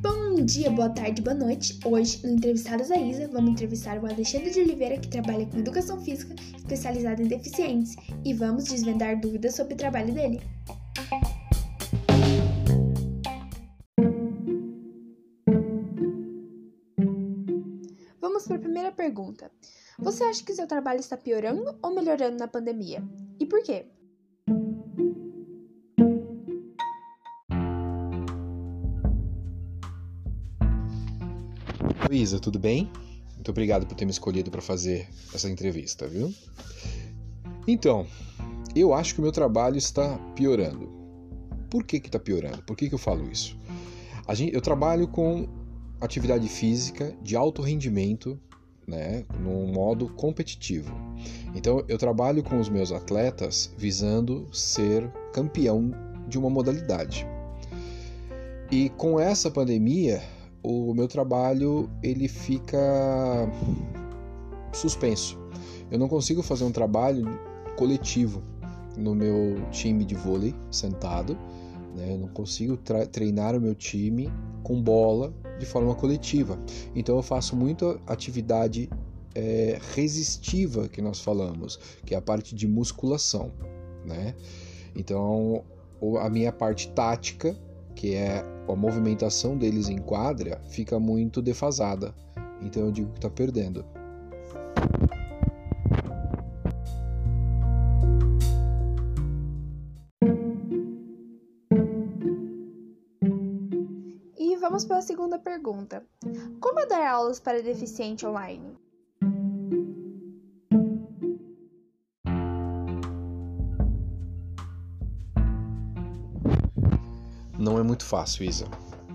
Bom dia, boa tarde, boa noite. Hoje, no Entrevistados da Isa, vamos entrevistar o Alexandre de Oliveira, que trabalha com educação física especializada em deficientes, e vamos desvendar dúvidas sobre o trabalho dele. Vamos para a primeira pergunta. Você acha que seu trabalho está piorando ou melhorando na pandemia? E por quê? Isa, tudo bem? Muito obrigado por ter me escolhido para fazer essa entrevista, viu? Então, eu acho que o meu trabalho está piorando. Por que está piorando? Por que que eu falo isso? Gente, eu trabalho com atividade física de alto rendimento, né, no modo competitivo. Então, eu trabalho com os meus atletas visando ser campeão de uma modalidade. E com essa pandemia, o meu trabalho ele fica suspenso. Eu não consigo fazer um trabalho coletivo no meu time de vôlei sentado. Né? Eu não consigo treinar o meu time com bola de forma coletiva. Então eu faço muita atividade é, resistiva que nós falamos, que é a parte de musculação. Né? Então a minha parte tática que é a movimentação deles em quadra, fica muito defasada. Então eu digo que está perdendo. E vamos para a segunda pergunta. Como é dar aulas para deficiente online? Não é muito fácil, Isa,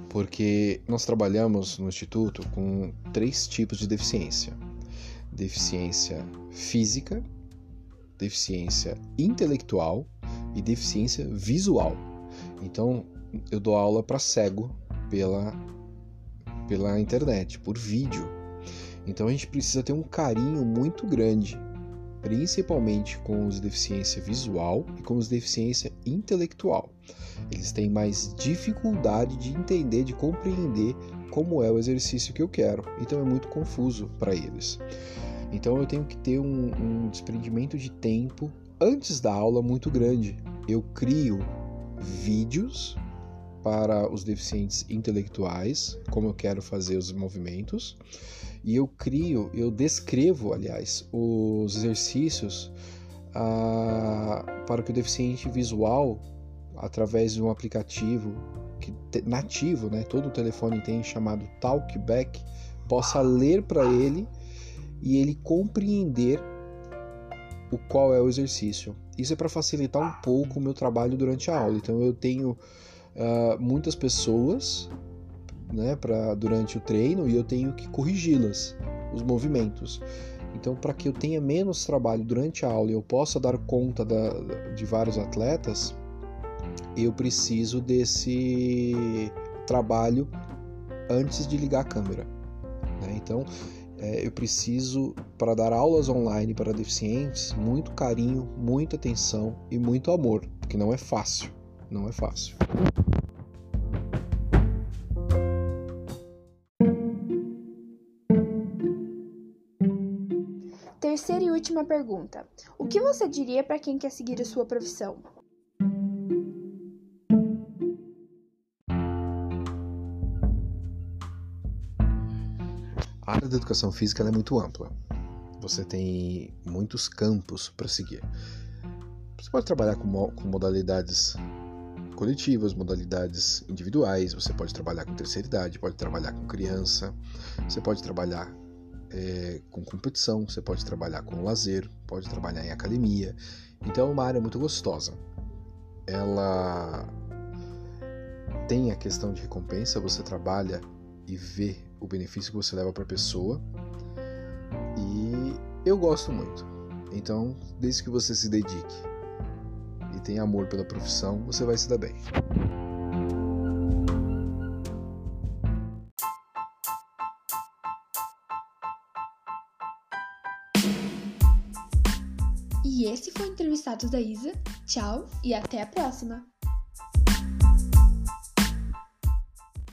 porque nós trabalhamos no Instituto com três tipos de deficiência: deficiência física, deficiência intelectual e deficiência visual. Então, eu dou aula para cego pela, pela internet, por vídeo. Então, a gente precisa ter um carinho muito grande principalmente com os de deficiência visual e com os de deficiência intelectual. Eles têm mais dificuldade de entender, de compreender como é o exercício que eu quero, então é muito confuso para eles. Então eu tenho que ter um, um desprendimento de tempo antes da aula muito grande. Eu crio vídeos para os deficientes intelectuais, como eu quero fazer os movimentos, e eu crio, eu descrevo, aliás, os exercícios ah, para que o deficiente visual, através de um aplicativo que, nativo, né, todo o telefone tem chamado Talkback, possa ler para ele e ele compreender o qual é o exercício. Isso é para facilitar um pouco o meu trabalho durante a aula. Então eu tenho uh, muitas pessoas né, para durante o treino e eu tenho que corrigi-las, os movimentos. Então, para que eu tenha menos trabalho durante a aula e eu possa dar conta da, de vários atletas, eu preciso desse trabalho antes de ligar a câmera. Né? Então, é, eu preciso, para dar aulas online para deficientes, muito carinho, muita atenção e muito amor, porque não é fácil. Não é fácil. Terceira e última pergunta: O que você diria para quem quer seguir a sua profissão? A área da educação física é muito ampla. Você tem muitos campos para seguir. Você pode trabalhar com, com modalidades coletivas, modalidades individuais, você pode trabalhar com terceira idade, pode trabalhar com criança, você pode trabalhar é, com competição, você pode trabalhar com lazer, pode trabalhar em academia. Então é uma área muito gostosa. Ela tem a questão de recompensa, você trabalha e vê o benefício que você leva para a pessoa. E eu gosto muito. Então, desde que você se dedique e tenha amor pela profissão, você vai se dar bem. E esse foi o Entrevistados da Isa. Tchau e até a próxima!